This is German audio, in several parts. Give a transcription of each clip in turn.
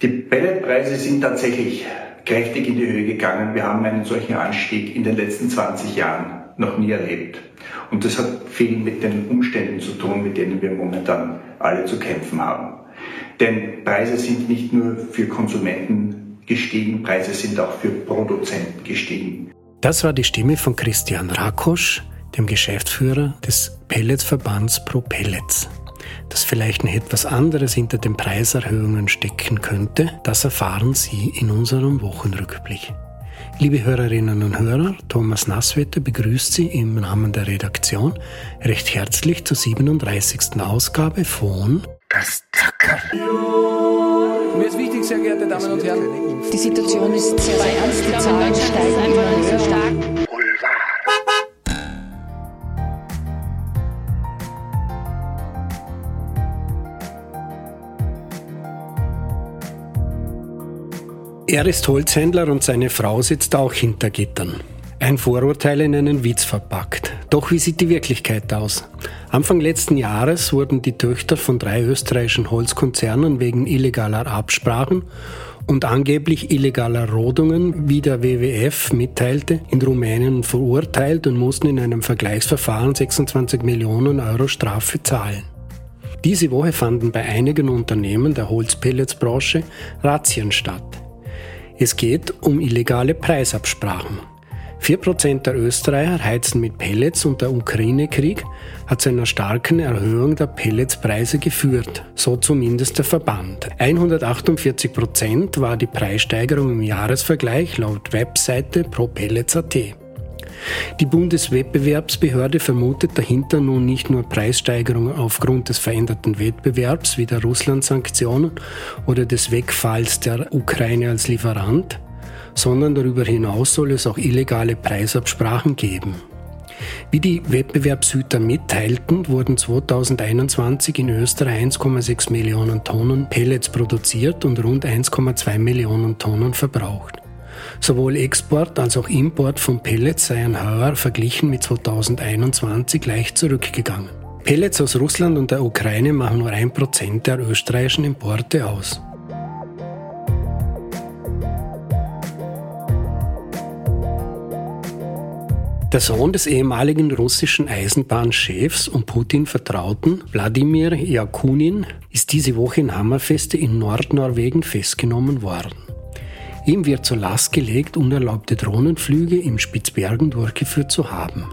Die Pelletpreise sind tatsächlich kräftig in die Höhe gegangen. Wir haben einen solchen Anstieg in den letzten 20 Jahren noch nie erlebt. Und das hat viel mit den Umständen zu tun, mit denen wir momentan alle zu kämpfen haben. Denn Preise sind nicht nur für Konsumenten gestiegen, Preise sind auch für Produzenten gestiegen. Das war die Stimme von Christian Rakosch, dem Geschäftsführer des Pelletsverbands Pro Pellets. Dass vielleicht noch etwas anderes hinter den Preiserhöhungen stecken könnte, das erfahren Sie in unserem Wochenrückblick. Liebe Hörerinnen und Hörer, Thomas Nasswetter begrüßt Sie im Namen der Redaktion recht herzlich zur 37. Ausgabe von Das Zackerl. Mir ist wichtig, sehr geehrte Damen und Herren. Die Situation ist sehr ernst, die Zahlen steigen immer höher. Stark. Er ist Holzhändler und seine Frau sitzt auch hinter Gittern. Ein Vorurteil in einen Witz verpackt. Doch wie sieht die Wirklichkeit aus? Anfang letzten Jahres wurden die Töchter von drei österreichischen Holzkonzernen wegen illegaler Absprachen und angeblich illegaler Rodungen, wie der WWF mitteilte, in Rumänien verurteilt und mussten in einem Vergleichsverfahren 26 Millionen Euro Strafe zahlen. Diese Woche fanden bei einigen Unternehmen der Holzpelletsbranche Razzien statt. Es geht um illegale Preisabsprachen. 4% der Österreicher heizen mit Pellets und der Ukraine-Krieg hat zu einer starken Erhöhung der Pelletspreise geführt, so zumindest der Verband. 148% war die Preissteigerung im Jahresvergleich laut Webseite ProPellets.at. Die Bundeswettbewerbsbehörde vermutet dahinter nun nicht nur Preissteigerungen aufgrund des veränderten Wettbewerbs wie der Russland-Sanktionen oder des Wegfalls der Ukraine als Lieferant, sondern darüber hinaus soll es auch illegale Preisabsprachen geben. Wie die Wettbewerbshüter mitteilten, wurden 2021 in Österreich 1,6 Millionen Tonnen Pellets produziert und rund 1,2 Millionen Tonnen verbraucht. Sowohl Export als auch Import von Pellets seien heuer verglichen mit 2021 leicht zurückgegangen. Pellets aus Russland und der Ukraine machen nur 1% der österreichischen Importe aus. Der Sohn des ehemaligen russischen Eisenbahnchefs und Putin-Vertrauten Wladimir Jakunin ist diese Woche in Hammerfeste in Nordnorwegen festgenommen worden. Ihm wird zur Last gelegt, unerlaubte Drohnenflüge im Spitzbergen durchgeführt zu haben.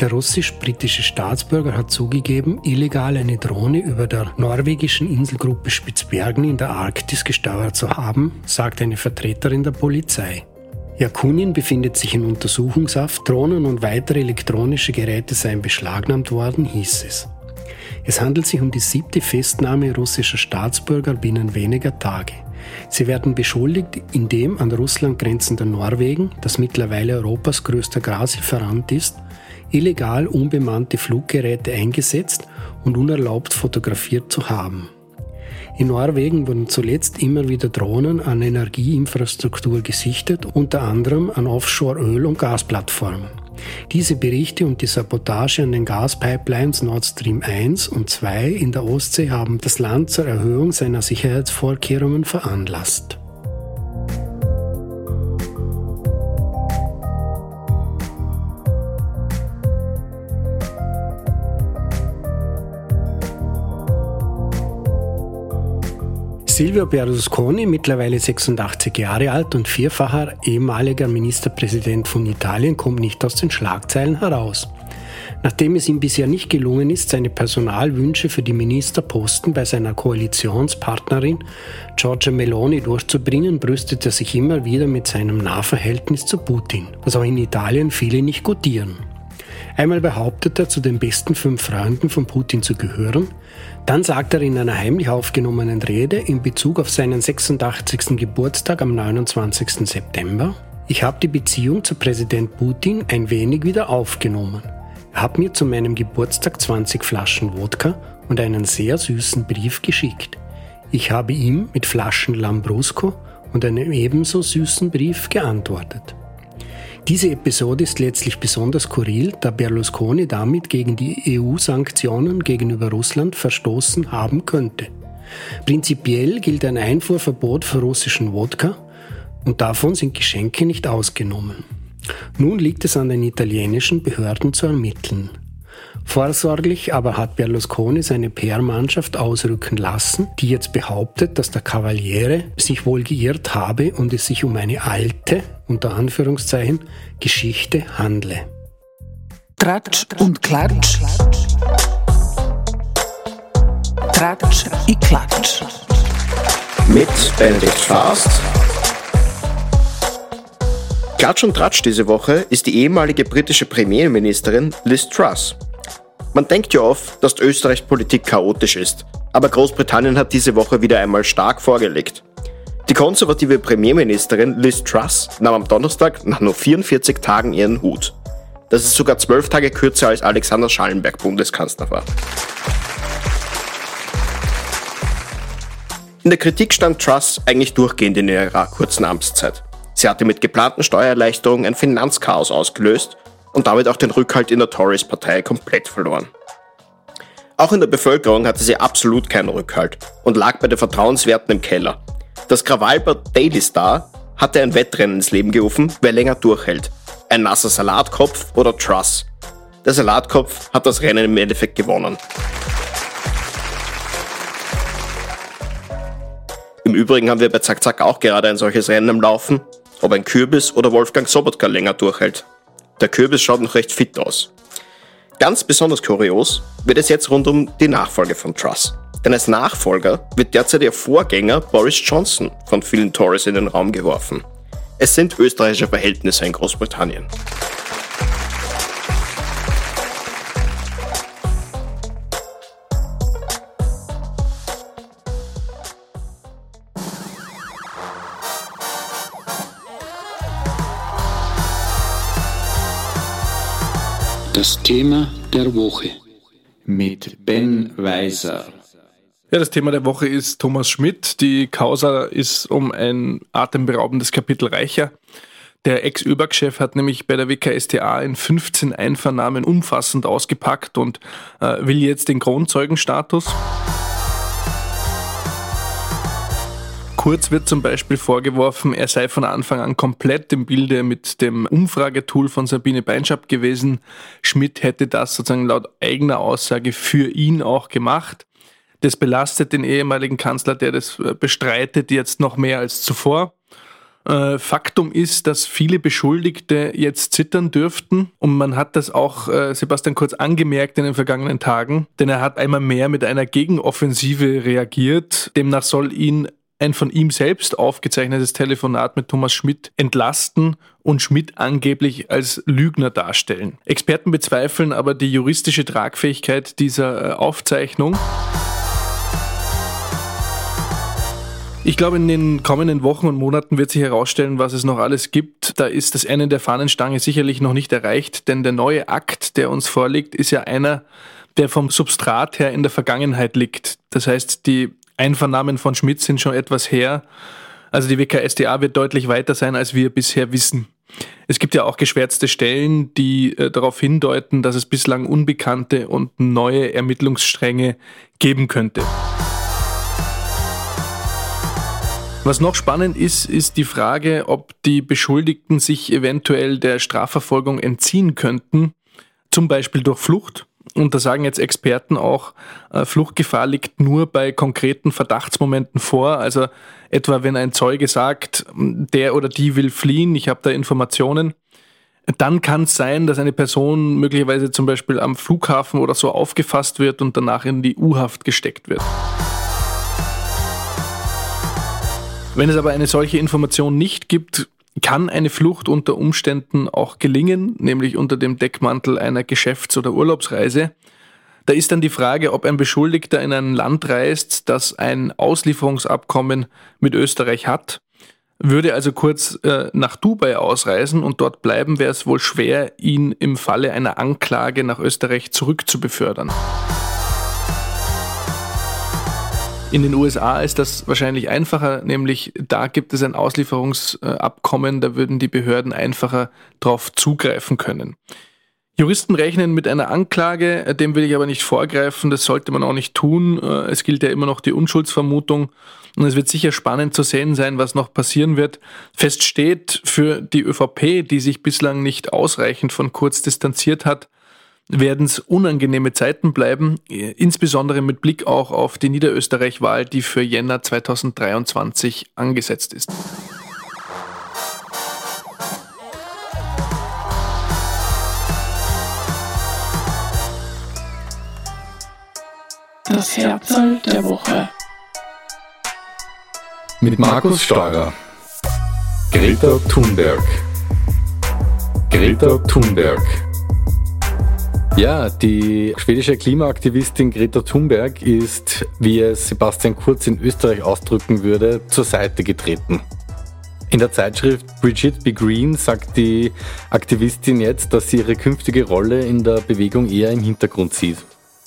Der russisch-britische Staatsbürger hat zugegeben, illegal eine Drohne über der norwegischen Inselgruppe Spitzbergen in der Arktis gesteuert zu haben, sagt eine Vertreterin der Polizei. Jakunin befindet sich in Untersuchungshaft, Drohnen und weitere elektronische Geräte seien beschlagnahmt worden, hieß es. Es handelt sich um die siebte Festnahme russischer Staatsbürger binnen weniger Tage. Sie werden beschuldigt, in dem an Russland grenzenden Norwegen, das mittlerweile Europas größter Gaslieferant ist, illegal unbemannte Fluggeräte eingesetzt und unerlaubt fotografiert zu haben. In Norwegen wurden zuletzt immer wieder Drohnen an Energieinfrastruktur gesichtet, unter anderem an Offshore-Öl- und Gasplattformen. Diese Berichte und die Sabotage an den Gaspipelines Nord Stream 1 und 2 in der Ostsee haben das Land zur Erhöhung seiner Sicherheitsvorkehrungen veranlasst. Silvio Berlusconi, mittlerweile 86 Jahre alt und vierfacher ehemaliger Ministerpräsident von Italien, kommt nicht aus den Schlagzeilen heraus. Nachdem es ihm bisher nicht gelungen ist, seine Personalwünsche für die Ministerposten bei seiner Koalitionspartnerin Giorgia Meloni durchzubringen, brüstet er sich immer wieder mit seinem Nahverhältnis zu Putin, was auch in Italien viele nicht gutieren. Einmal behauptet er, zu den besten fünf Freunden von Putin zu gehören, dann sagt er in einer heimlich aufgenommenen Rede in Bezug auf seinen 86. Geburtstag am 29. September, ich habe die Beziehung zu Präsident Putin ein wenig wieder aufgenommen. Er hat mir zu meinem Geburtstag 20 Flaschen Wodka und einen sehr süßen Brief geschickt. Ich habe ihm mit Flaschen Lambrusco und einem ebenso süßen Brief geantwortet. Diese Episode ist letztlich besonders skurril, da Berlusconi damit gegen die EU-Sanktionen gegenüber Russland verstoßen haben könnte. Prinzipiell gilt ein Einfuhrverbot für russischen Wodka und davon sind Geschenke nicht ausgenommen. Nun liegt es an den italienischen Behörden zu ermitteln. Vorsorglich aber hat Berlusconi seine PR-Mannschaft ausrücken lassen, die jetzt behauptet, dass der Cavaliere sich wohl geirrt habe und es sich um eine alte, unter Anführungszeichen, Geschichte handle. Tratsch und Klatsch. Tratsch i Klatsch. Mit Benedikt Fast. Klatsch und Tratsch diese Woche ist die ehemalige britische Premierministerin Liz Truss. Man denkt ja oft, dass Österreichs Politik chaotisch ist, aber Großbritannien hat diese Woche wieder einmal stark vorgelegt. Die konservative Premierministerin Liz Truss nahm am Donnerstag nach nur 44 Tagen ihren Hut. Das ist sogar zwölf Tage kürzer als Alexander Schallenberg Bundeskanzler war. In der Kritik stand Truss eigentlich durchgehend in ihrer kurzen Amtszeit. Sie hatte mit geplanten Steuererleichterungen ein Finanzchaos ausgelöst und damit auch den Rückhalt in der Tories-Partei komplett verloren. Auch in der Bevölkerung hatte sie absolut keinen Rückhalt und lag bei den Vertrauenswerten im Keller. Das Krawallbad Daily Star hatte ein Wettrennen ins Leben gerufen, wer länger durchhält. Ein nasser Salatkopf oder Truss. Der Salatkopf hat das Rennen im Endeffekt gewonnen. Im Übrigen haben wir bei Zack Zack auch gerade ein solches Rennen im Laufen, ob ein Kürbis oder Wolfgang Sobotka länger durchhält. Der Kürbis schaut noch recht fit aus. Ganz besonders kurios wird es jetzt rund um die Nachfolge von Truss. Denn als Nachfolger wird derzeit ihr Vorgänger Boris Johnson von vielen Tories in den Raum geworfen. Es sind österreichische Verhältnisse in Großbritannien. Das Thema der Woche mit Ben Weiser. Ja, das Thema der Woche ist Thomas Schmidt. Die Causa ist um ein atemberaubendes Kapitel reicher. Der Ex-ÖBAG-Chef hat nämlich bei der WKSTA in 15 Einvernahmen umfassend ausgepackt und äh, will jetzt den Kronzeugenstatus. Kurz wird zum Beispiel vorgeworfen, er sei von Anfang an komplett im Bilde mit dem Umfragetool von Sabine Beinschab gewesen. Schmidt hätte das sozusagen laut eigener Aussage für ihn auch gemacht. Das belastet den ehemaligen Kanzler, der das äh, bestreitet, jetzt noch mehr als zuvor. Äh, Faktum ist, dass viele Beschuldigte jetzt zittern dürften und man hat das auch äh, Sebastian Kurz angemerkt in den vergangenen Tagen, denn er hat einmal mehr mit einer Gegenoffensive reagiert. Demnach soll ihn ein von ihm selbst aufgezeichnetes Telefonat mit Thomas Schmidt entlasten und Schmidt angeblich als Lügner darstellen. Experten bezweifeln aber die juristische Tragfähigkeit dieser äh, Aufzeichnung. Ich glaube, in den kommenden Wochen und Monaten wird sich herausstellen, was es noch alles gibt. Da ist das Ende der Fahnenstange sicherlich noch nicht erreicht, denn der neue Akt, der uns vorliegt, ist ja einer, der vom Substrat her in der Vergangenheit liegt. Das heißt, die Einvernahmen von Schmidt sind schon etwas her. Also die WKSDA wird deutlich weiter sein, als wir bisher wissen. Es gibt ja auch geschwärzte Stellen, die äh, darauf hindeuten, dass es bislang unbekannte und neue Ermittlungsstränge geben könnte. Was noch spannend ist, ist die Frage, ob die Beschuldigten sich eventuell der Strafverfolgung entziehen könnten, zum Beispiel durch Flucht und da sagen jetzt Experten auch, äh, Fluchtgefahr liegt nur bei konkreten Verdachtsmomenten vor. Also etwa wenn ein Zeuge sagt, der oder die will fliehen, ich habe da Informationen, dann kann es sein, dass eine Person möglicherweise zum Beispiel am Flughafen oder so aufgefasst wird und danach in die U-Haft gesteckt wird. Wenn es aber eine solche Information nicht gibt, kann eine Flucht unter Umständen auch gelingen, nämlich unter dem Deckmantel einer Geschäfts- oder Urlaubsreise. Da ist dann die Frage, ob ein Beschuldigter in ein Land reist, das ein Auslieferungsabkommen mit Österreich hat. Würde also kurz äh, nach Dubai ausreisen und dort bleiben, wäre es wohl schwer, ihn im Falle einer Anklage nach Österreich zurückzubefördern. In den USA ist das wahrscheinlich einfacher, nämlich da gibt es ein Auslieferungsabkommen, da würden die Behörden einfacher darauf zugreifen können. Juristen rechnen mit einer Anklage, dem will ich aber nicht vorgreifen, das sollte man auch nicht tun. Äh, es gilt ja immer noch die Unschuldsvermutung und es wird sicher spannend zu sehen sein, was noch passieren wird. Fest steht für die ÖVP, die sich bislang nicht ausreichend von Kurz distanziert hat, werden es unangenehme Zeiten bleiben, insbesondere mit Blick auch auf die Niederösterreich-Wahl, die für Jänner 2023 angesetzt ist. Das Herzl der Woche. Mit Markus Steurer. Greta Thunberg. Greta Thunberg. Ja, die schwedische Klimaaktivistin Greta Thunberg ist, wie es Sebastian Kurz in Österreich ausdrücken würde, zur Seite getreten. In der Zeitschrift Brigitte B. Green sagt die Aktivistin jetzt, dass sie ihre künftige Rolle in der Bewegung eher im Hintergrund sieht.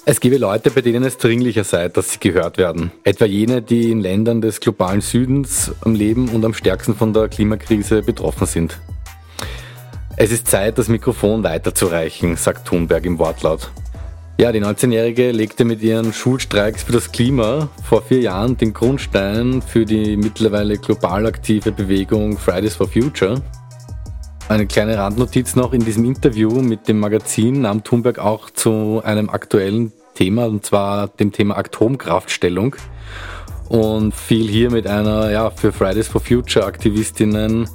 Es gebe Leute, bei denen es dringlicher sei, dass sie gehört werden. Etwa jene, die in Ländern des globalen Südens am Leben und am stärksten von der Klimakrise betroffen sind. Es ist Zeit, das Mikrofon weiterzureichen, sagt Thunberg im Wortlaut. Ja, die 19-Jährige legte mit ihren Schulstreiks für das Klima vor vier Jahren den Grundstein für die mittlerweile global aktive Bewegung Fridays for Future. Eine kleine Randnotiz noch, in diesem Interview mit dem Magazin nahm Thunberg auch zu einem aktuellen Thema, und zwar dem Thema Atomkraftstellung und fiel hier mit einer ja, für Fridays for Future Aktivistinnen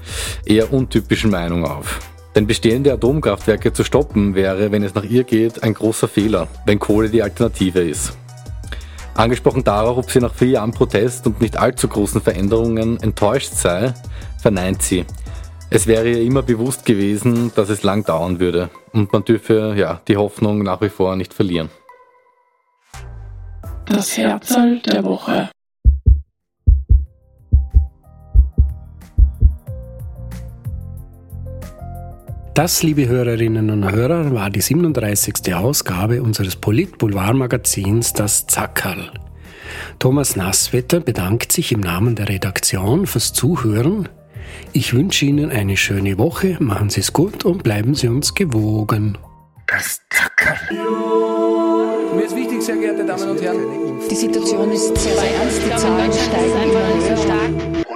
eher untypischen Meinung auf. Denn bestehende Atomkraftwerke zu stoppen wäre, wenn es nach ihr geht, ein großer Fehler, wenn Kohle die Alternative ist. Angesprochen darauf, ob sie nach vier Jahren Protest und nicht allzu großen Veränderungen enttäuscht sei, verneint sie. Es wäre ihr immer bewusst gewesen, dass es lang dauern würde und man dürfe ja die Hoffnung nach wie vor nicht verlieren. Das Herzl der Woche. Das, liebe Hörerinnen und Hörer, war die 37. Ausgabe unseres Polit-Boulevard-Magazins Das Zackerl. Thomas Nasswetter bedankt sich im Namen der Redaktion fürs Zuhören ich wünsche Ihnen eine schöne Woche, machen Sie es gut und bleiben Sie uns gewogen. Das Zackerl. Mir ist wichtig, sehr geehrte Damen und Herren. Die Situation ist sehr, sehr ernst. Die Zahlen steigen immer stark.